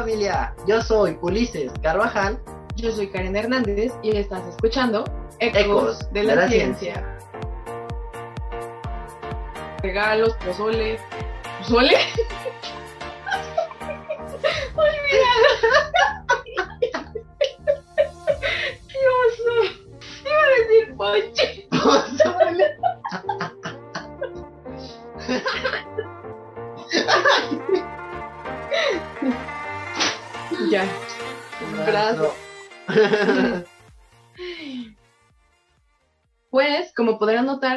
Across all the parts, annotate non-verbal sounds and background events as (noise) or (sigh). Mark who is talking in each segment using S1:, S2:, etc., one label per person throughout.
S1: familia, yo soy Ulises Carvajal.
S2: Yo soy Karen Hernández y estás escuchando Ecos,
S1: Ecos
S2: de la, ciencia. Regalos, pozole. ¿Pozole? (laughs)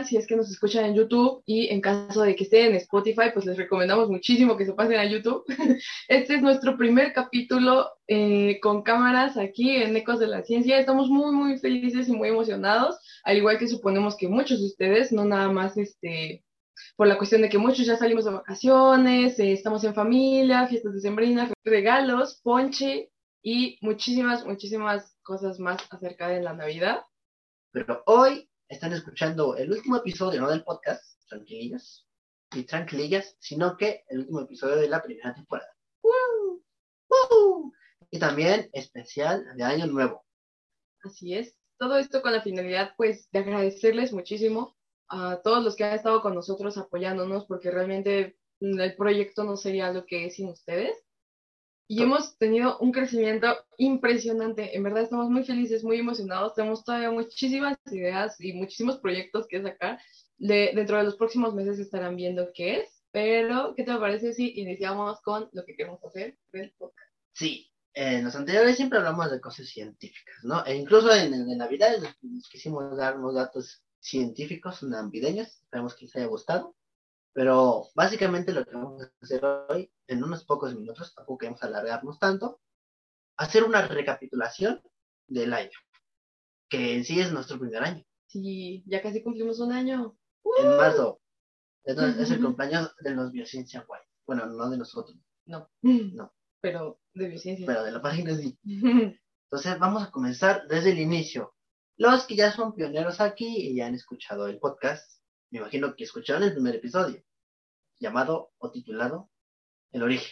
S2: si es que nos escuchan en YouTube y en caso de que estén en Spotify, pues les recomendamos muchísimo que se pasen a YouTube. (laughs) Este es nuestro primer capítulo eh, con cámaras aquí en Ecos de la Ciencia. Estamos muy, muy felices y muy emocionados, al igual que suponemos que muchos de ustedes, no nada más este por la cuestión de que muchos ya salimos de vacaciones, eh, estamos en familia, fiestas decembrinas, regalos, ponche y muchísimas, muchísimas cosas más acerca de la Navidad.
S1: Pero hoy están escuchando el último episodio, no del podcast, tranquilillas y tranquilillas, sino que el último episodio de la primera temporada. Y también especial de Año Nuevo.
S2: Así es. Todo esto con la finalidad, pues, de agradecerles muchísimo a todos los que han estado con nosotros apoyándonos, porque realmente el proyecto no sería lo que es sin ustedes. Y hemos tenido un crecimiento impresionante. En verdad estamos muy felices, muy emocionados. Tenemos todavía muchísimas ideas y muchísimos proyectos que sacar. De, dentro de los próximos meses estarán viendo qué es. Pero, ¿qué te parece si iniciamos con lo que queremos hacer del podcast?
S1: Sí, en los anteriores siempre hablamos de cosas científicas, ¿no? E incluso en, en Navidad nos quisimos dar unos datos científicos navideños. Esperemos que les haya gustado. Pero básicamente lo que vamos a hacer hoy, en unos pocos minutos, tampoco queremos alargarnos tanto, hacer una recapitulación del año, que en sí es nuestro primer año.
S2: Sí, ya casi cumplimos un año.
S1: En marzo. Entonces, es el cumpleaños de los Biociencia Guay. Bueno, no de nosotros,
S2: No,
S1: no,
S2: pero de biociencia.
S1: pero de la página sí. (laughs) Entonces vamos a comenzar desde el inicio. Los que ya son pioneros aquí y ya han escuchado el podcast, me imagino que escucharon el primer episodio, llamado o titulado El origen.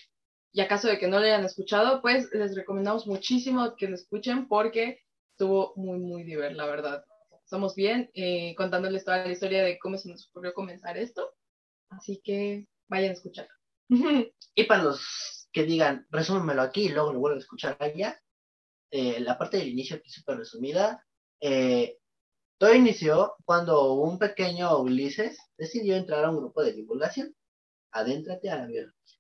S2: Y acaso de que no lo hayan escuchado, pues les recomendamos muchísimo que lo escuchen porque estuvo muy, muy divertido, la verdad. Estamos bien eh, contándoles toda la historia de cómo se nos ocurrió comenzar esto. Así que vayan a escucharlo. (laughs)
S1: Y para los que digan, resúmemelo aquí y luego lo vuelvo a escuchar allá, eh, la parte del inicio aquí súper resumida, eh, todo inició cuando un pequeño Ulises decidió entrar a un grupo de divulgación. Adéntrate a la biología.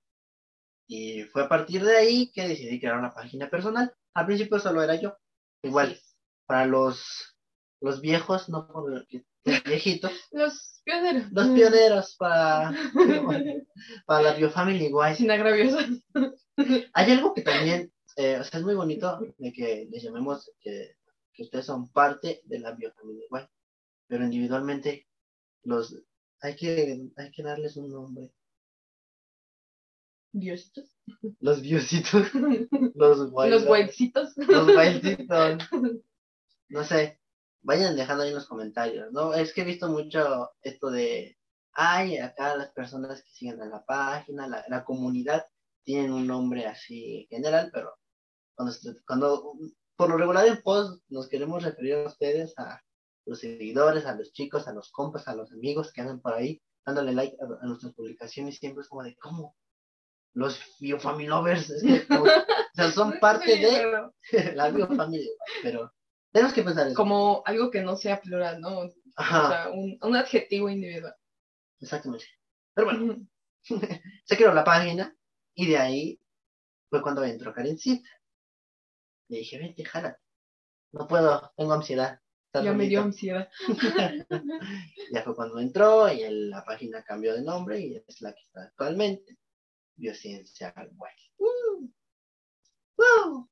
S1: Y fue a partir de ahí que decidí crear una página personal. Al principio solo era yo. Igual, para los, los viejos, no por los viejitos, (laughs)
S2: Los pioneros.
S1: los pioneros para, (laughs) para la biofamily igual.
S2: Sin agravios.
S1: Hay algo que también, eh, o sea, es muy bonito de que les llamemos que, que ustedes son parte de la biofamilia igual, pero individualmente los hay que hay que darles un nombre.
S2: Diositos.
S1: Los biositos, (laughs) los
S2: Los
S1: los wildcitos. (laughs) No sé, vayan dejando ahí en los comentarios, ¿no? Es que he visto mucho esto de ay, acá las personas que siguen a la página, la, la comunidad tienen un nombre así general, pero cuando, cuando por lo regular en post nos queremos referir a ustedes, a los seguidores, a los chicos, a los compas, a los amigos que andan por ahí dándole like a, a nuestras publicaciones, siempre es como de, ¿cómo? Los biofamily lovers, es que, como- o sea, son (laughs) parte de (laughs) la biofamilia, pero tenemos que pensar eso.
S2: Como algo que no sea plural, ¿no? O
S1: Ajá,
S2: sea, un, un adjetivo individual.
S1: exactamente. Pero bueno, (laughs) se creó la página y de ahí fue cuando entró Karencita. Le dije, vente, jala. No puedo, tengo ansiedad.
S2: Ya me dio
S1: bonita".
S2: ansiedad. (laughs)
S1: ya fue cuando entró y el- la página cambió de nombre y es la que está actualmente. Biociencia Guay. ¡Uh! ¡Wow!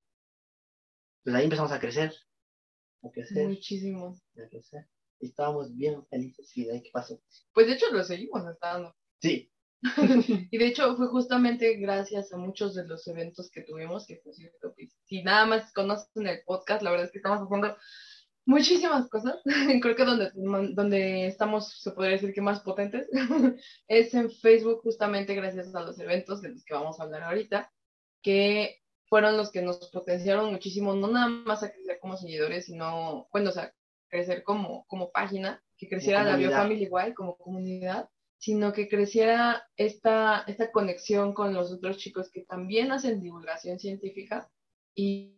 S1: Pues ahí empezamos a crecer. A crecer,
S2: Muchísimo.
S1: a crecer. Y estábamos bien felices. ¿Y de ahí qué pasó?
S2: Pues de hecho lo seguimos estando.
S1: Sí, (laughs)
S2: Y de hecho fue justamente gracias a muchos de los eventos que tuvimos, que por cierto, pues, si nada más conocen el podcast, la verdad es que estamos haciendo muchísimas cosas. (laughs) Creo que donde, donde estamos, se podría decir que más potentes, (laughs) es en Facebook, justamente gracias a los eventos de los que vamos a hablar ahorita, que fueron los que nos potenciaron muchísimo, no nada más a crecer como seguidores, sino, bueno, o sea, crecer como, como página, que creciera la Biofamily igual como comunidad, sino que creciera esta, esta conexión con los otros chicos que también hacen divulgación científica y,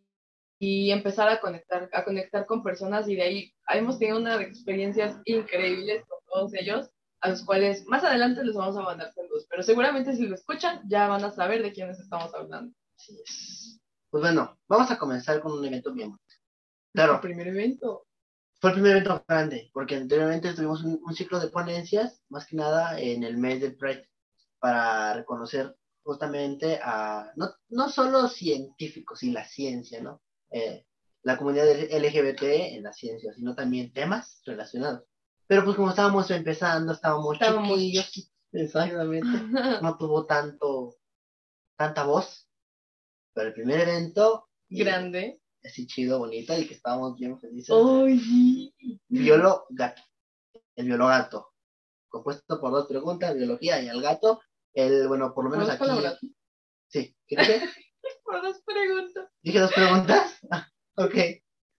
S2: y empezar a conectar, a conectar con personas y de ahí hemos tenido unas experiencias increíbles con todos ellos, a los cuales más adelante les vamos a mandar saludos, pero seguramente si lo escuchan ya van a saber de quiénes estamos hablando.
S1: Así es. Pues bueno, vamos a comenzar con un evento bien Claro.
S2: El primer evento.
S1: Fue el primer evento grande, porque anteriormente tuvimos un, ciclo de ponencias, más que nada en el mes del Pride, para reconocer justamente a no, no solo científicos y la ciencia, ¿no? Eh, la comunidad LGBT en la ciencia, sino también temas relacionados. Pero pues como estábamos empezando, estábamos, estábamos chiquillos, (laughs) exactamente, no tuvo tanto, tanta voz, pero el primer evento...
S2: Grande
S1: así chido, bonito y que estábamos bien felices.
S2: ¡Ay!
S1: Violo gato. El violo gato. Compuesto por dos preguntas, biología y el gato. El, bueno, por lo menos aquí. Sí, ¿qué dije? (laughs)
S2: por dos preguntas.
S1: ¿Dije dos preguntas? (laughs) ok.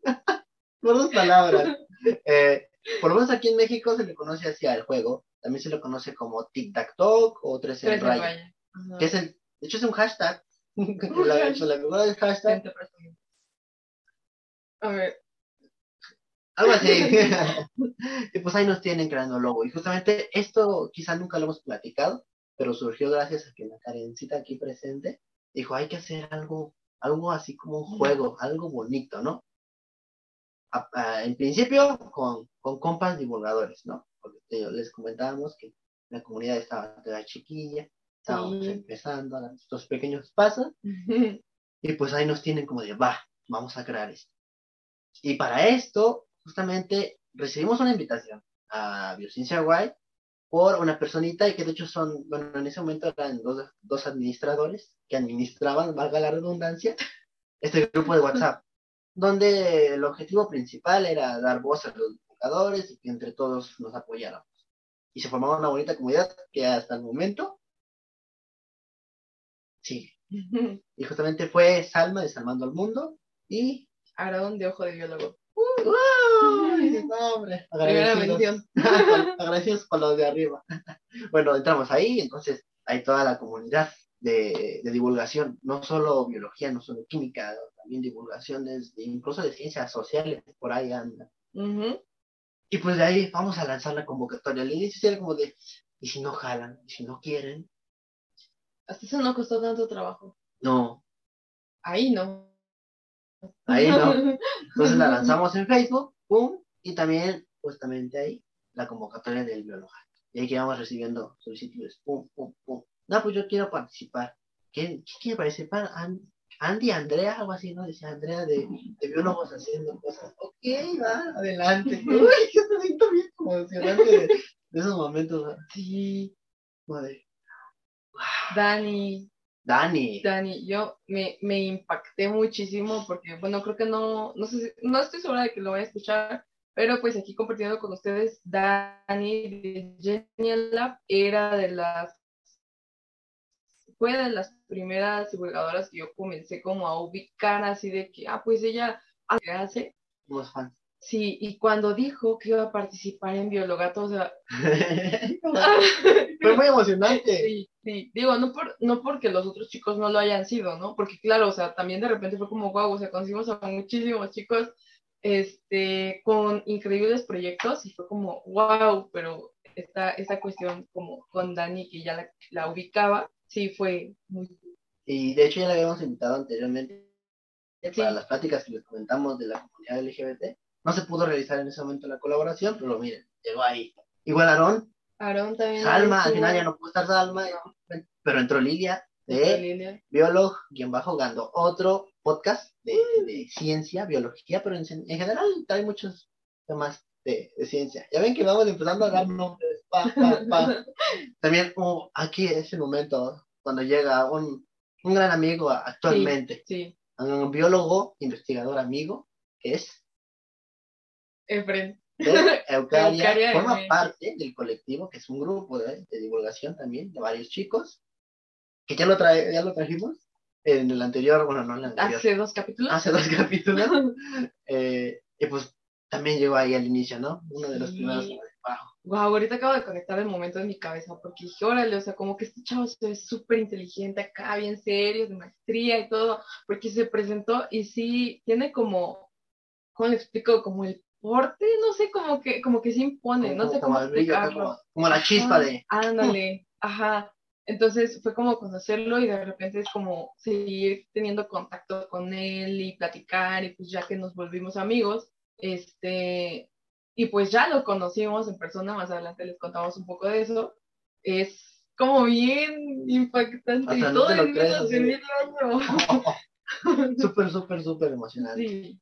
S1: (laughs) por dos palabras. Eh, por lo menos aquí en México se le conoce así al juego. También se le conoce como Tic Tac Toc o Tres en Raya. Que es el, de hecho es un hashtag. la, la, del hashtag
S2: a ver.
S1: Algo así. (laughs) y pues ahí nos tienen creando logo. Y justamente esto quizá nunca lo hemos platicado, pero surgió gracias a que la Karencita aquí presente dijo, hay que hacer algo, algo así como un juego, algo bonito, ¿no? en principio con, con compas divulgadores, ¿no? Porque les comentábamos que la comunidad estaba toda chiquilla, estábamos empezando a dar estos pequeños pasos, (laughs) y pues ahí nos tienen como de, va, vamos a crear esto. Y para esto, justamente, recibimos una invitación a Biociencia Guay por una personita y que de hecho son, bueno, en ese momento eran dos, dos administradores que administraban, valga la redundancia, (laughs) este grupo de WhatsApp, donde el objetivo principal era dar voz a los educadores y que entre todos nos apoyáramos. Y se formaba una bonita comunidad que hasta el momento sí. (laughs) Y justamente fue Salma Salmando al Mundo y
S2: Aarón de Ojo de Biólogo.
S1: ¡Uy! no, hombre. (laughs) Agradecidos. (laughs) Agradecidos con los de arriba. (laughs) bueno, entramos ahí, entonces hay toda la comunidad de, divulgación, no solo biología, no solo química, también divulgaciones, incluso de ciencias sociales, por ahí anda. Y pues de ahí vamos a lanzar la convocatoria. Al inicio era como de, ¿y si no jalan? ¿Y si no quieren?
S2: Hasta eso no costó tanto trabajo.
S1: No.
S2: Ahí no.
S1: Ahí no. (laughs) Entonces la lanzamos en Facebook, pum, y también, justamente ahí, la convocatoria del biólogo. Y ahí que vamos recibiendo solicitudes, pum, pum, pum. No, pues yo quiero participar. ¿Quién, quiere participar? Andy, Andrea, algo así, ¿no? Decía Andrea de, de biólogos haciendo cosas. Ok, va, adelante. (laughs) Uy, que se siento bien emocionante de, de esos momentos.
S2: Sí.
S1: Madre.
S2: Dani,
S1: Dani.
S2: Dani, yo me, me impacté muchísimo porque, bueno, creo que no, no sé, no estoy segura de que lo voy a escuchar, pero pues aquí compartiendo con ustedes, Dani de Genial Lab era de las, fue de las primeras divulgadoras que yo comencé como a ubicar así de que, ah, pues ella hace.
S1: Los fans.
S2: Sí, y cuando dijo que iba a participar en Biologato, o sea... (laughs) (laughs)
S1: Fue muy emocionante.
S2: Sí, sí, digo, no, por, no porque los otros chicos no lo hayan sido, ¿no? Porque claro, o sea, también de repente fue como, wow, o sea, conocimos a muchísimos chicos este, con increíbles proyectos y fue como, wow, pero esta, esta cuestión como con Dani, que ya la, la ubicaba, sí fue muy...
S1: Y de hecho ya la habíamos invitado anteriormente para las pláticas que les comentamos de la comunidad LGBT no se pudo realizar en ese momento la colaboración, pero miren, llegó ahí. Igual Aarón.
S2: Aarón también.
S1: Salma, al final ya no pudo estar Salma, pero entró Lilia de Biolog, quien va jugando otro podcast de, ciencia, biología, pero en, general hay muchos temas de, ciencia. Ya ven que vamos empezando a dar nombres. (laughs) También oh, aquí es el momento cuando llega un, un gran amigo actualmente.
S2: Sí,
S1: Un biólogo, investigador amigo, que es
S2: Efren. (laughs)
S1: Eucaria, forma parte del colectivo, que es un grupo de, divulgación también, de varios chicos, que ya lo, trae, ya lo trajimos. en el anterior, bueno, no en el anterior,
S2: Hace dos capítulos.
S1: hace dos capítulos. (laughs) eh, y pues también llegó ahí al inicio, ¿no? Uno de los
S2: Sí.
S1: primeros de, wow.
S2: Wow, ahorita acabo de conectar el momento en mi cabeza porque dije, órale, o sea, como que este chavo se ve súper inteligente acá, bien serio, de maestría y todo, porque se presentó y sí, tiene como, ¿cómo le explico? Como el porte, no sé, como que, como que se impone, no sé cómo
S1: el brillo,
S2: explicarlo.
S1: como, como la chispa de.
S2: Ándale, ajá. Entonces fue como conocerlo y de repente es como seguir teniendo contacto con él y platicar y pues ya que nos volvimos amigos, este, y pues ya lo conocimos en persona, más adelante les contamos un poco de eso, es como bien impactante y
S1: Hasta no
S2: todo
S1: así.
S2: en año. (laughs)
S1: súper, súper, súper emocionante.
S2: Sí,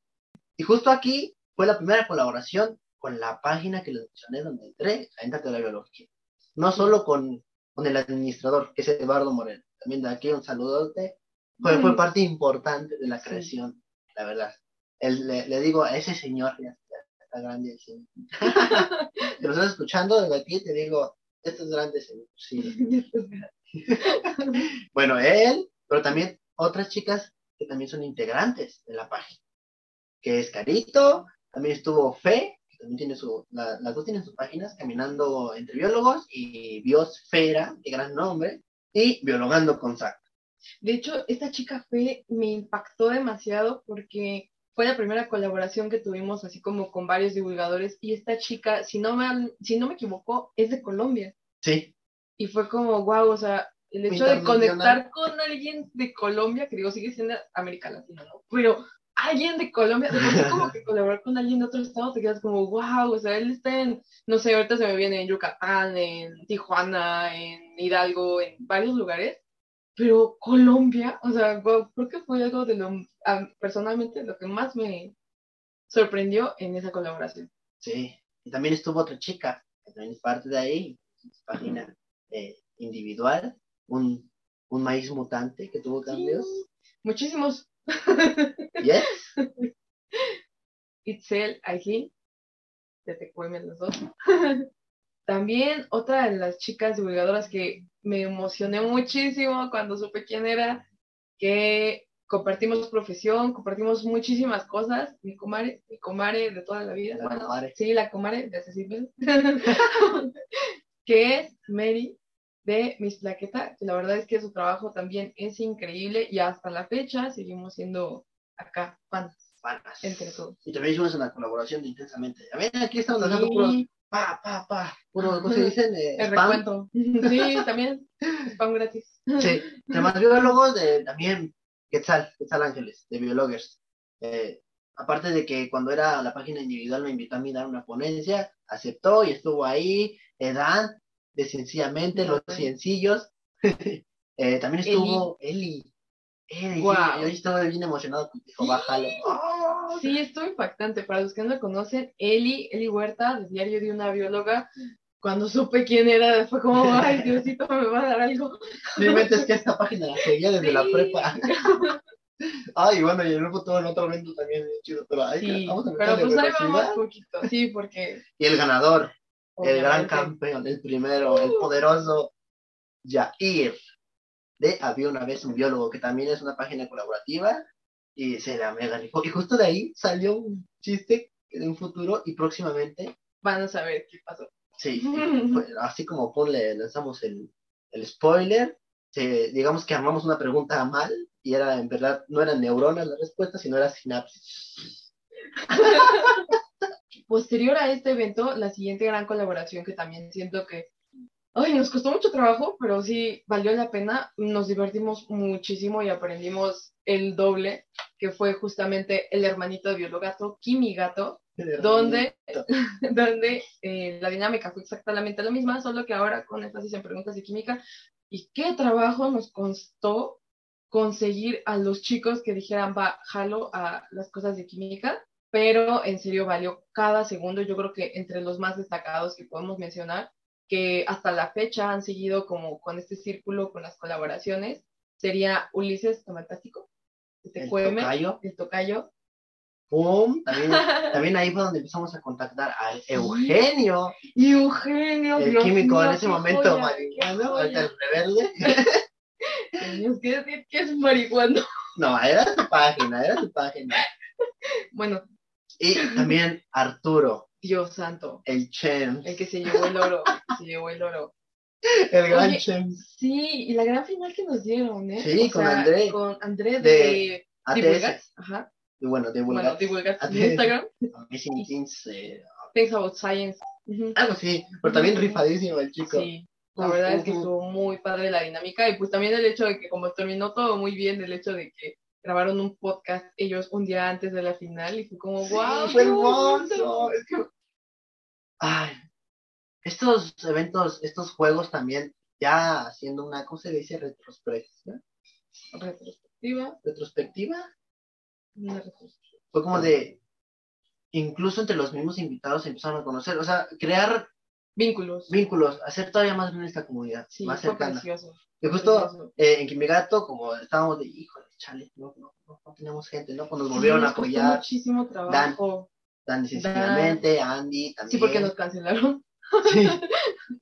S1: Y justo aquí fue la primera colaboración con la página que les mencioné donde entré, Avéntate a la Biología. No solo con, con el administrador, que es Eduardo Moreno. También de aquí un saludote. Fue, fue parte importante de la
S2: Sí.
S1: creación, la verdad. El- le, le digo a ese señor, ya está, está grande, sí. que (laughs) lo estás escuchando desde aquí, te digo, esto es grande, señor. Sí. (laughs) (laughs) Bueno, él, pero también otras chicas que también son integrantes de la página, que es Carito, también estuvo Fe, que también tiene su, la- las dos tienen sus páginas, Caminando entre Biólogos y Biosfera, qué gran nombre, y Biologando con Zac.
S2: De hecho, esta chica Fe me impactó demasiado porque fue la primera colaboración que tuvimos así como con varios divulgadores y esta chica, si no me, si no me equivoco, es de Colombia.
S1: Sí,
S2: Y fue como, wow, o sea, el hecho de conectar con alguien de Colombia, que digo, sigue siendo América Latina, ¿no? Pero alguien de Colombia, de sí como que colaborar con alguien de otro estado, te quedas como, wow, o sea, él está en, no sé, ahorita se me viene en Yucatán, en Tijuana, en Hidalgo, en varios lugares, pero Colombia, o sea, wow, creo que fue algo de lo, personalmente, lo que más me sorprendió en esa colaboración.
S1: sí. Y también estuvo otra chica, que también es parte de ahí, página eh, individual, un, un maíz mutante que tuvo cambios.
S2: Muchísimos. (laughs)
S1: Yes,
S2: Itzel, Aileen, de TQM los dos. (laughs) También otra de las chicas divulgadoras que me emocioné muchísimo cuando supe quién era, que compartimos profesión, compartimos muchísimas cosas, mi comare, mi comare de toda la vida,
S1: La
S2: bueno,
S1: comare.
S2: sí, la comare de Accessible, (laughs) que es Mary de Miss Plaqueta, que la verdad es que su trabajo también es increíble y hasta la fecha seguimos siendo acá fans
S1: panas.
S2: entre todos.
S1: Y también hicimos una colaboración de Intensamente. A ver, aquí estamos puros
S2: Sí,
S1: pa, pa, pa, puro, ¿cómo se dicen? Eh,
S2: el
S1: spam.
S2: recuento. Sí, (laughs) también. Spam gratis.
S1: Sí, demás biólogos, de, también Quetzal, Quetzal Ángeles, de Biologers. Eh, aparte de que cuando era la página individual me invitó a mí a dar una ponencia, aceptó y estuvo ahí. Edan, de Sencillamente, Los
S2: Ajá.
S1: Sencillos. (laughs) Eh, también estuvo Eli. Eli,
S2: Guau.
S1: yo estaba bien emocionado, dijo, bájalo. ¡Oh!
S2: Sí, estuvo impactante. Para los que no la conocen, Eli, Eli Huerta, del diario de una bióloga, cuando supe quién era, fue como, (laughs) ay, Diosito, me va a dar algo.
S1: No inventes que esta página la seguía desde la
S2: Sí.
S1: prepa. (laughs) Ay, bueno, y en un futuro en otro evento también es chido, pero ay,
S2: Sí,
S1: vamos a
S2: pero pues ahí vamos poquito. Sí, porque.
S1: Y el ganador, el gran campeón, el primero, el poderoso Jair, de Había una vez un biólogo, que también es una página colaborativa, y se la mega rifó. Y justo de ahí salió un chiste de un futuro, y próximamente,
S2: Van a saber qué pasó.
S1: sí, fue- (laughs) así como ponle, lanzamos el, el spoiler, se- digamos que armamos una pregunta mal, y era, en verdad, no eran neuronas la respuesta, sino era sinapsis. (laughs)
S2: Posterior a este evento, la siguiente gran colaboración que también siento que, ay, nos costó mucho trabajo, pero sí valió la pena, nos divertimos muchísimo y aprendimos el doble, que fue justamente el hermanito de Biologato, Kimi Gato, donde, (laughs) donde eh, la dinámica fue exactamente la misma, solo que ahora con énfasis en preguntas de química. ¿Y qué trabajo nos costó conseguir a los chicos que dijeran, va, jalo a las cosas de química? Pero en serio valió cada segundo, yo creo que entre los más destacados que podemos mencionar, que hasta la fecha han seguido como con este círculo, con las colaboraciones, sería Ulises Tomatástico,
S1: El
S2: TQM,
S1: tocayo.
S2: el tocayo,
S1: ¡Pum! También, (laughs) también ahí fue donde empezamos a contactar al Eugenio,
S2: Y Eugenio,
S1: el
S2: Dios
S1: químico en ese momento
S2: joya,
S1: marihuano, ahorita el rebelde.
S2: Tenías que decir que es marihuana.
S1: No, era su página, era su página.
S2: Bueno,
S1: Y también Arturo,
S2: Dios santo.
S1: el Chen,
S2: El que se llevó el oro. que se llevó el oro. (laughs)
S1: el gran Chen.
S2: Sí, y la gran final que nos dieron, ¿eh?
S1: Sí, con André.
S2: Con André
S1: De
S2: de, Divulgar.
S1: ATS.
S2: Ajá.
S1: Y bueno, de
S2: Bueno,
S1: vulgar.
S2: divulgar en. Instagram.
S1: Amazing Things, eh,
S2: Things About Science.
S1: Algo así, pero también rifadísimo el chico.
S2: Sí, la verdad es que
S1: uf, uf.
S2: estuvo muy padre la dinámica y pues también el hecho de que como terminó todo muy bien, el hecho de que grabaron un podcast ellos un día antes de la final y fue como,
S1: Sí,
S2: wow,
S1: fue hermoso. Es que- Ay, estos eventos, estos juegos también, ya haciendo una, ¿cómo se dice? Retrospectiva.
S2: Retrospectiva,
S1: Retrospectiva.
S2: una retrospectiva.
S1: Fue como de, incluso entre los mismos invitados se empezaron a conocer, o sea, crear
S2: Vínculos.
S1: vínculos, hacer todavía más grande esta comunidad,
S2: Sí,
S1: más cercana.
S2: precioso.
S1: Y justo eh, en Kimigato, como estábamos de, híjole, chale, no, no, tenemos gente, ¿no? Pues nos volvieron
S2: Sí,
S1: a
S2: nos
S1: apoyar,
S2: muchísimo trabajo.
S1: Dan sencillamente, Andy también.
S2: Sí, porque nos cancelaron.
S1: Sí. (laughs)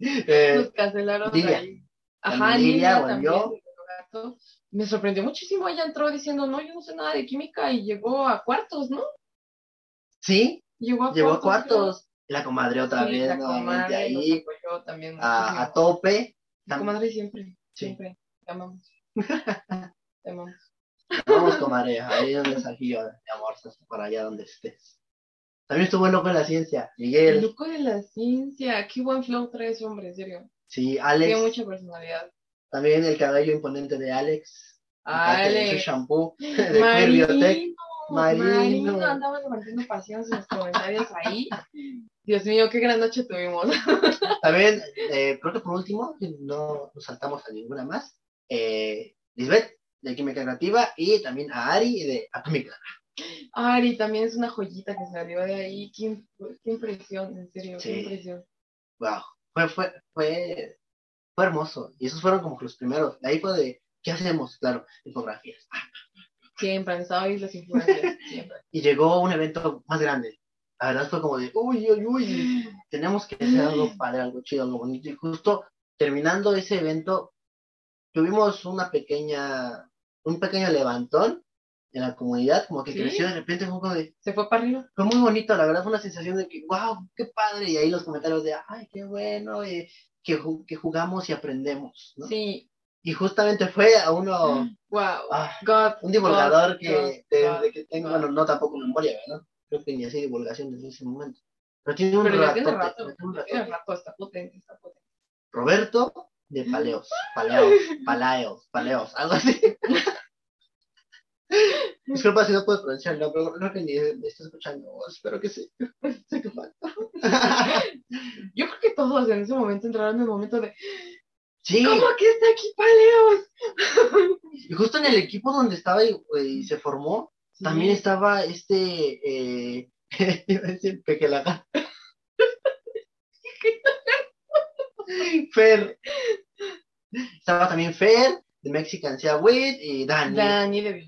S1: Eh,
S2: nos cancelaron
S1: Lilia.
S2: ahí. Ajá,
S1: Lilia,
S2: Lilia también. Me sorprendió muchísimo. Ella entró diciendo, no, yo no sé nada de química y llegó a cuartos, ¿no?
S1: sí,
S2: Llegó a
S1: llegó a
S2: cuartos. creo.
S1: cuartos. La comadre otra
S2: Sí,
S1: vez, nuevamente ahí,
S2: también
S1: a, a tope.
S2: La comadre siempre,
S1: Sí.
S2: siempre. Te amamos. (laughs) Te amamos.
S1: Vamos, comadre, ahí es un mensajillo de amor para allá donde estés. También estuvo el loco de la ciencia,
S2: El
S1: Miguel,
S2: loco de la ciencia. Qué buen flow trae ese hombre, en serio.
S1: sí,
S2: Tiene
S1: Alex,
S2: mucha personalidad.
S1: también el cabello imponente de Alex, acá que hizo
S2: Ale.
S1: shampoo (laughs) de Biotech.
S2: Marino.
S1: Marino.
S2: Marino andaba levantando pasiones en los comentarios ahí. Dios mío, qué gran noche tuvimos. (laughs)
S1: También, eh, creo que por último, no nos saltamos a ninguna más, eh, Lisbeth, de Química Creativa, y también a Ari de Atomic
S2: Ari también es una joyita que salió de ahí. Qué, qué impresión, en serio,
S1: Sí.
S2: qué impresión.
S1: Wow, fue, fue, fue, fue hermoso. Y esos fueron como los primeros. De ahí fue de, ¿qué hacemos? Claro, infografías.
S2: Siempre han estado ahí las. (laughs) Siempre.
S1: Y llegó un evento más grande. La verdad fue como de, uy, uy, uy, tenemos que hacer algo (gasps) padre, algo chido, algo bonito. Y justo terminando ese evento, tuvimos una pequeña, un pequeño levantón en la comunidad, como que
S2: ¿Sí?
S1: creció de repente, fue como de,
S2: Se fue para arriba.
S1: fue muy bonito, la verdad fue una sensación de que, wow, qué padre. Y ahí los comentarios de, ay, qué bueno, eh, que, que jugamos y aprendemos, ¿no?
S2: Sí.
S1: Y justamente fue a uno, (gasps)
S2: Wow.
S1: ah,
S2: God.
S1: un divulgador
S2: God,
S1: que desde que tengo, bueno, no tampoco memoria, ¿verdad? Creo que ni hacía divulgación desde ese momento. Pero tiene un
S2: Pero
S1: ratote,
S2: tiene rato.
S1: tiene
S2: rato, está potente, está potente.
S1: Roberto de Paleos, Paleos, Palaeos, Paleos, algo así. (laughs) Disculpa si no puedo pronunciar el nombre, creo que ni me estás escuchando, espero que sí. (laughs) Sé que falta. (laughs)
S2: Yo creo que todos en ese momento entraron en el momento de
S1: Sí,
S2: ¿Cómo que está aquí Paleos?
S1: y justo en el equipo donde estaba y, y se formó, también estaba este, eh, iba a decir Pequelaga. (laughs) Fer. Estaba también Fer, de Mexican Sea Wit, y Dani.
S2: Dani de.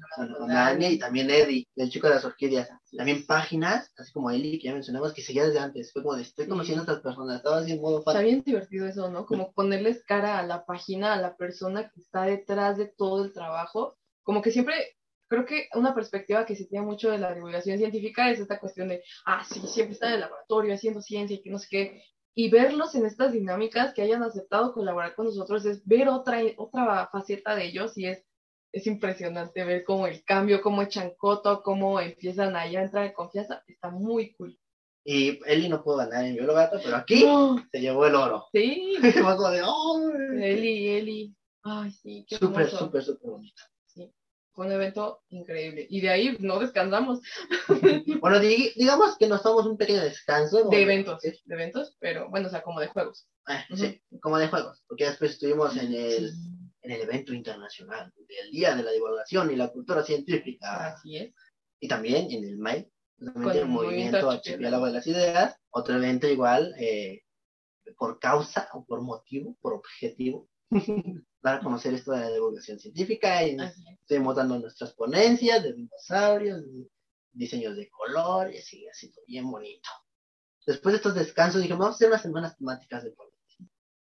S1: Dani y también Eddie, el chico de las orquídeas. También páginas, así como Eli, que ya mencionamos, que seguía desde antes. Fue como de, estoy conociendo a estas personas, estaba así en modo
S2: Está
S1: fan.
S2: bien divertido eso, ¿no? Como ponerles cara a la página, a la persona que está detrás de todo el trabajo. Como que siempre, creo que una perspectiva que se tiene mucho de la divulgación científica es esta cuestión de, ah, sí, siempre está en el laboratorio haciendo ciencia y que no sé qué. Y verlos en estas dinámicas, que hayan aceptado colaborar con nosotros, es ver otra, otra faceta de ellos y es, es impresionante ver cómo el cambio, cómo echan coto, cómo empiezan a ya entrar en confianza. Está muy cool.
S1: Y Eli no pudo ganar en Biolo Gato, pero aquí
S2: No,
S1: se llevó el oro.
S2: sí. (laughs) Eli, Eli. Ay, sí, qué
S1: Súper, súper, súper bonito.
S2: Fue un evento increíble. Y de ahí no descansamos (laughs)
S1: Bueno, di- digamos que nos tomamos un pequeño descanso. ¿no?
S2: de eventos,
S1: Sí,
S2: de eventos, pero bueno, o sea, como de juegos.
S1: ah, sí, como de juegos, porque después estuvimos en el, en el evento internacional del Día de la Divulgación y la Cultura Científica.
S2: Así es.
S1: y también en el MAI,
S2: Con
S1: el
S2: movimiento. Archipiélago
S1: de las Ideas, otro evento igual, eh, por causa o por motivo, por objetivo, (laughs) dar a conocer esto de la divulgación científica y estuvimos dando nuestras ponencias de dinosaurios, de diseños de colores y así todo bien bonito. Después de estos descansos dijimos, vamos a hacer unas semanas temáticas de ponencias.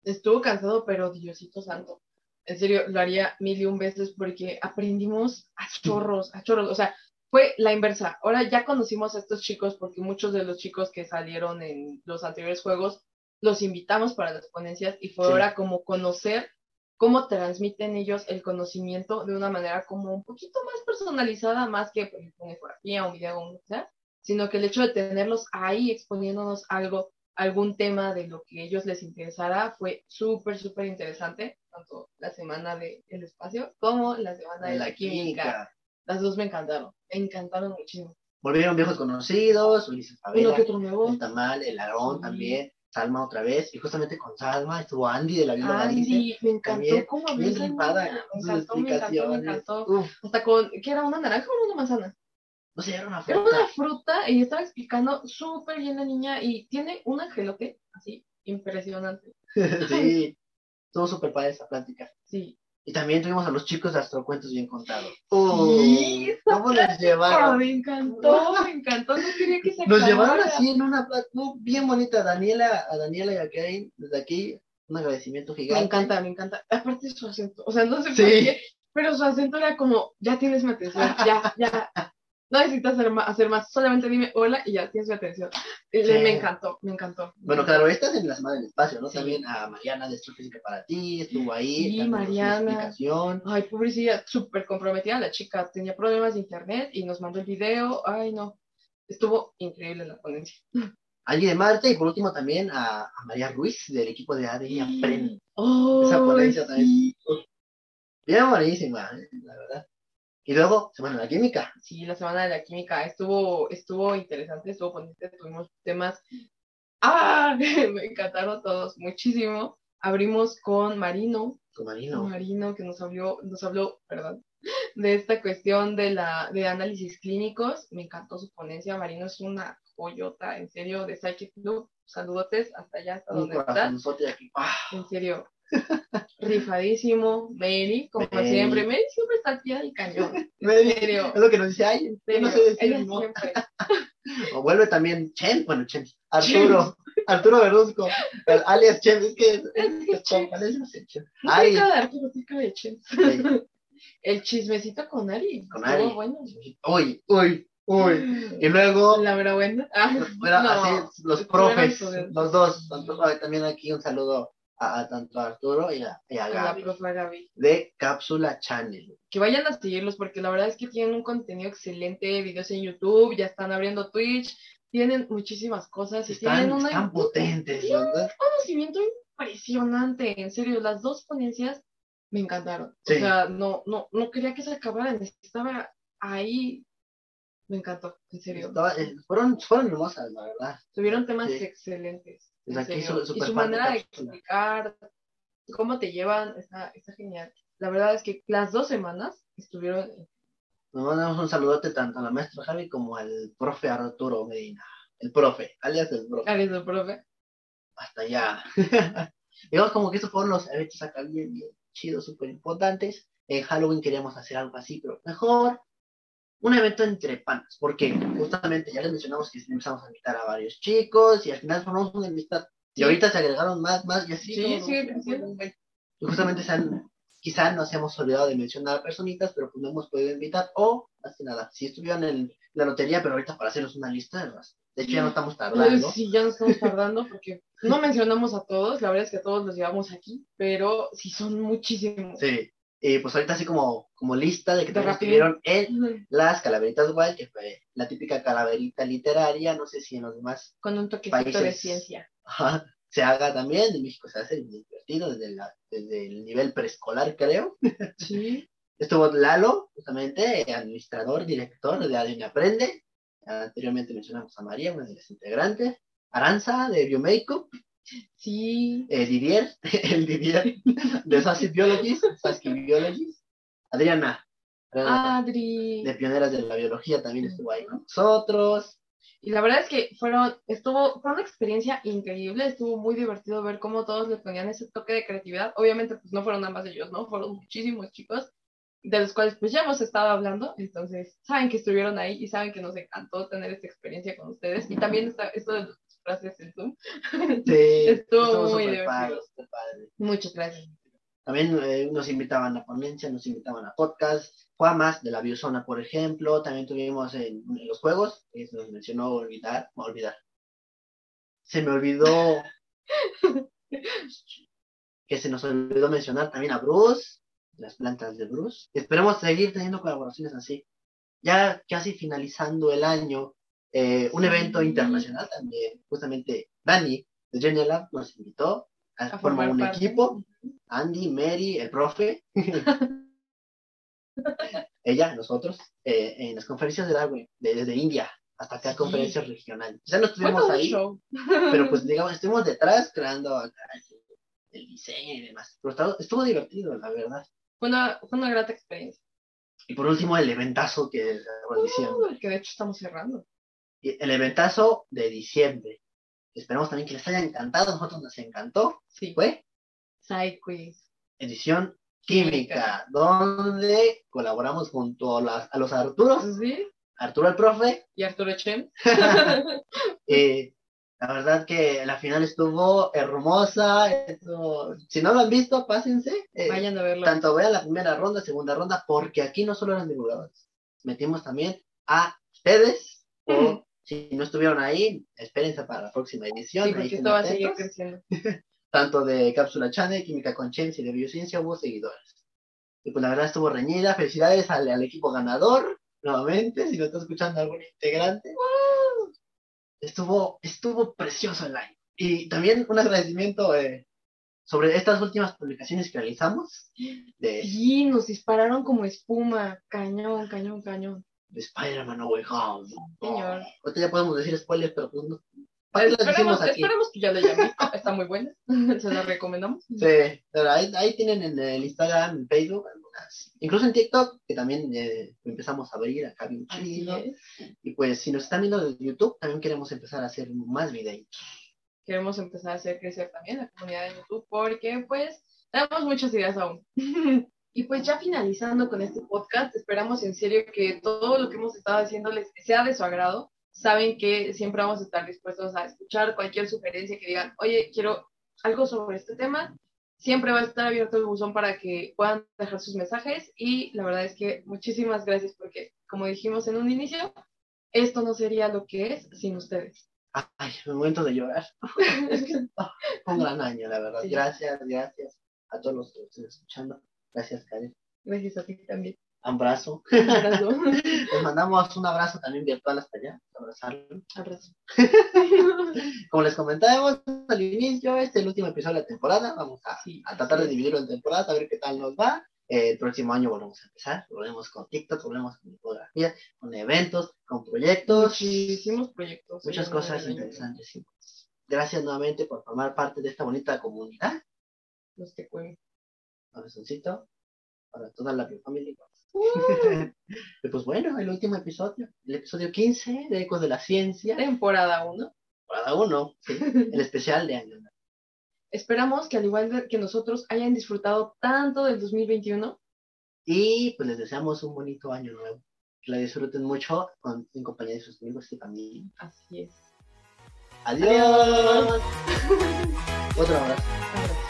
S2: Estuvo cansado, pero Diosito santo. En serio, lo haría mil y un veces porque aprendimos a chorros, a chorros. O sea, fue la inversa. Ahora ya conocimos a estos chicos porque muchos de los chicos que salieron en los anteriores juegos los invitamos para las ponencias y fue
S1: Sí.
S2: ahora como conocer cómo transmiten ellos el conocimiento de una manera como un poquito más personalizada, más que por ejemplo, una infografía, un video, o que sea, sino que el hecho de tenerlos ahí exponiéndonos algo, algún tema de lo que ellos les interesara, fue súper, súper interesante, tanto la semana del espacio como la semana de
S1: De
S2: la, química. Las dos me encantaron, me encantaron muchísimo.
S1: Volvieron viejos conocidos, Ulises
S2: Uno que
S1: Favela,
S2: otro nuevo.
S1: el Tamal, el Aarón
S2: Sí.
S1: también, Salma otra vez, y justamente con Salma estuvo Andy de la Galicia,
S2: Andy, me encantó
S1: también,
S2: cómo habló
S1: con
S2: Me encantó, me encantó, me
S1: explicaciones.
S2: encantó.
S1: Uf,
S2: Hasta con, ¿qué era una naranja o una manzana?
S1: no sé, era una
S2: Era
S1: fruta.
S2: una fruta y estaba explicando súper bien la niña y tiene un angelote así impresionante. (laughs)
S1: sí, estuvo súper padre esa plática.
S2: Sí.
S1: Y también tuvimos a los chicos de Astrocuentos bien contados.
S2: Sí,
S1: Uy, ¿Cómo les
S2: Oh, (laughs)
S1: llevaron?
S2: me encantó, me encantó, no quería que se
S1: Nos llevaron así en una bien bonita. Daniela, a Daniela y a Karen, desde aquí, un agradecimiento
S2: Me
S1: gigante.
S2: encanta, me encanta. Aparte su acento, o sea, no sé
S1: Sí.
S2: por qué, pero su acento era como, ya tienes mi atención, ya, ya. No necesitas hacer más, hacer más, solamente dime hola y ya tienes mi atención.
S1: Sí.
S2: Me encantó, me encantó.
S1: Bueno, claro, esta es en la semana del espacio, ¿no?
S2: Sí.
S1: También a Mariana de Astrofísica para ti, estuvo ahí.
S2: Sí, Mariana. Ay, pobrecilla, súper comprometida la chica, tenía problemas de internet y nos mandó el video, ay no, estuvo increíble la ponencia.
S1: Alguien de Marte y por último también a, a María Ruiz del equipo de ADN Aprende.
S2: Oh,
S1: Esa ponencia también. Bien buenísima, ¿eh? la verdad. Y luego, semana de la química.
S2: Sí, la semana de la química estuvo, estuvo interesante, estuvo bonita, tuvimos temas. ¡Ah! (laughs) Me encantaron todos muchísimo. Abrimos con Marino,
S1: Con
S2: con
S1: Marino.
S2: Marino que nos habló, nos habló, perdón, (laughs) de esta cuestión de la de análisis clínicos. Me encantó su ponencia. Marino es una joyota, en serio, de Psychic Club. Saludotes hasta allá, hasta donde está.
S1: corazonzote aquí. ¡Ah!
S2: En serio, rifadísimo. Mary, como
S1: Mary.
S2: siempre, Mary siempre está al pie del cañón.
S1: Mary,
S2: serio.
S1: Es lo que nos dice, ay, yo no sé decir no. (laughs) O vuelve también Chen, bueno, Chen, Arturo, Arturo Verduzco, alias Chen, es que es, Chen.
S2: Arturo, de
S1: sí, (laughs)
S2: El chismecito con Ari.
S1: con Ari.
S2: bueno.
S1: Uy, uy, uy. Y luego,
S2: La buena. Ah,
S1: bueno,
S2: no,
S1: así, los profes, los dos, ay, también aquí un saludo a, a tanto a Arturo y a, y a
S2: a la
S1: Gaby,
S2: profa Gaby.
S1: de Cápsula Channel.
S2: Que vayan a seguirlos porque la verdad es que tienen un contenido excelente, videos en YouTube, ya están abriendo Twitch, tienen muchísimas cosas y
S1: Están,
S2: tienen una-
S1: están potentes,
S2: un conocimiento impresionante, en serio, las dos ponencias me encantaron.
S1: Sí.
S2: O sea, no, no, no quería que se acabaran, estaba ahí, me encantó, en serio.
S1: Estaba- eh, fueron, fueron hermosas, la verdad.
S2: Tuvieron temas
S1: Sí.
S2: excelentes.
S1: Aquí su-
S2: y su manera de explicar cómo te llevan está, está genial. La verdad es que las dos semanas estuvieron.
S1: Nos mandamos un saludote tanto a la maestra Javi como al profe Arturo Medina. El profe, alias el profe.
S2: Alias del profe.
S1: Hasta allá. (laughs) Digamos como que estos fueron los eventos acá bien, bien chidos, súper importantes. En Halloween queríamos hacer algo así, pero mejor un evento entre panas, porque justamente ya les mencionamos que empezamos a invitar a varios chicos y al final formamos una amistad. Y
S2: Sí.
S1: ahorita se agregaron más, más y así.
S2: Sí,
S1: ¿no?
S2: sigue creciendo.
S1: Y justamente se han, quizá nos hemos olvidado de mencionar personitas, pero pues no hemos podido invitar, o más que nada, si estuvieron en la lotería, pero ahorita para hacerles una lista, de hecho ya no estamos tardando.
S2: Sí, ya nos estamos tardando porque no mencionamos a todos. La verdad es que a todos los llevamos aquí, pero sí son muchísimos.
S1: Sí. Y pues ahorita así como, como lista de que también estuvieron en las calaveritas wild, que fue la típica calaverita literaria, no sé si en los demás
S2: Con un toquecito de
S1: Países.
S2: ciencia.
S1: ajá, se haga también, en México se hace divertido desde, la, desde el nivel preescolar, creo.
S2: Sí. (laughs)
S1: Estuvo Lalo, justamente, administrador, director de ADN Aprende. Anteriormente mencionamos a María, una de las integrantes. Aranza, de Biomakeup.
S2: Sí.
S1: Eh, Didier, (laughs) el Didier de Sassy Biologist, Sasky Biologist. Adriana, Adriana,
S2: Adri.
S1: de Pioneras de la Biología, también estuvo ahí con nosotros.
S2: Y la verdad es que fueron, estuvo, fue una experiencia increíble, estuvo muy divertido ver cómo todos le ponían ese toque de creatividad. Obviamente, pues no fueron nada más ellos, ¿no? Fueron muchísimos chicos, de los cuales pues ya hemos estado hablando, entonces saben que estuvieron ahí y saben que nos encantó tener esta experiencia con ustedes. Y también está esto de frases en Zoom.
S1: Sí,
S2: Estuvo muy divertido.
S1: padre, padre.
S2: Muchas gracias.
S1: También eh, nos invitaban a ponencia, nos invitaban a podcast. Juamas de la Biozona, por ejemplo. También tuvimos en, en los juegos, que se nos mencionó olvidar, olvidar. Se me olvidó (laughs) que se nos olvidó mencionar también a Bruce, las plantas de Bruce. Esperemos seguir teniendo colaboraciones así. Ya casi finalizando el año, eh, un evento internacional también, justamente Dani de Genial Lab nos invitó a,
S2: A
S1: formar
S2: formar
S1: un
S2: parte.
S1: equipo. Andy, Mary, el profe, (laughs) ella, nosotros, eh, en las conferencias de Darwin, desde India hasta acá
S2: Sí.
S1: conferencias regionales. Ya no estuvimos ahí, pero (laughs) pues digamos, estuvimos detrás creando acá el diseño y demás. Pero estaba- estuvo divertido, la verdad.
S2: Fue una, fue una grata experiencia.
S1: Y por último, el eventazo que.
S2: Uh, que de hecho estamos cerrando.
S1: El eventazo de diciembre. Esperamos también que les haya encantado. Nosotros nos encantó.
S2: Sí.
S1: Fue
S2: Side quiz.
S1: edición química, donde colaboramos junto a, las- a los Arturos,
S2: Sí.
S1: Arturo el profe.
S2: Y Arturo Chen. (laughs) (laughs)
S1: Eh, la verdad que la final estuvo hermosa. estuvo- Si no lo han visto, pásense. eh,
S2: Vayan a verlo.
S1: tanto vean la primera ronda, segunda ronda, porque aquí no solo eran divulgadores, metimos también a ustedes, o si no estuvieron ahí, espérense para la próxima edición.
S2: Sí, porque esto va a seguir
S1: atentos.
S2: creciendo. (laughs)
S1: Tanto de Cápsula Channel, Química con y de Biociencia hubo seguidores. Y pues la verdad estuvo reñida, felicidades al, al equipo ganador, nuevamente, si lo está escuchando algún integrante. Estuvo, estuvo precioso el año. Y también un agradecimiento eh, sobre estas últimas publicaciones que realizamos de
S2: Sí, nos dispararon como espuma. Cañón, cañón, cañón.
S1: De Spider-Man No Way Home.
S2: Señor.
S1: Ahorita ya podemos decir spoilers, pero pues no. ¿Para qué las
S2: Esperemos,
S1: decimos aquí?
S2: esperemos que ya lo hayan visto. Está muy buena. (laughs) Se la recomendamos.
S1: Sí, pero ahí, ahí tienen en el Instagram, en Facebook, algunas. Incluso en TikTok, que también eh, empezamos a abrir acá bien chido. Y pues si nos están viendo desde YouTube, también queremos empezar a hacer más videos.
S2: Queremos empezar a hacer crecer también la comunidad de YouTube porque pues tenemos muchas ideas aún. (laughs) Y pues ya finalizando con este podcast, esperamos en serio que todo lo que hemos estado haciendo les sea de su agrado. Saben que siempre vamos a estar dispuestos a escuchar cualquier sugerencia que digan, oye, quiero algo sobre este tema. Siempre va a estar abierto el buzón para que puedan dejar sus mensajes y la verdad es que muchísimas gracias porque, como dijimos en un inicio, esto no sería lo que es sin ustedes.
S1: Ay, me momento de llorar. (laughs) es que ah, un gran año, la verdad.
S2: Sí.
S1: Gracias, gracias a todos los que estén escuchando. Gracias, Karen.
S2: Gracias a ti también.
S1: Abrazo. (laughs) (laughs) Les mandamos un abrazo también virtual hasta allá. Abrazarlo.
S2: Abrazo. (laughs)
S1: Como les comentábamos al inicio, este es el último episodio de la temporada. Vamos a,
S2: Sí,
S1: a tratar de dividirlo en temporadas, a ver qué tal nos va. Eh, el próximo año volvemos a empezar. Volvemos con TikTok, volvemos con fotografía, con eventos, con proyectos.
S2: Muchísimos proyectos.
S1: Muchas
S2: Sí,
S1: cosas interesantes. sí. Gracias nuevamente por formar parte de esta bonita comunidad.
S2: Los te cuento.
S1: Corazoncito para toda la familia. (laughs) y pues bueno, el último episodio, el episodio 15 de Ecos de la Ciencia,
S2: Temporada 1.
S1: cada uno, sí, el especial de año.
S2: Esperamos que al igual que nosotros hayan disfrutado tanto del 2021.
S1: Y pues les deseamos un bonito año nuevo. Que la disfruten mucho con, en compañía de sus amigos y familia.
S2: Así es.
S1: Adiós. (laughs) Otro abrazo.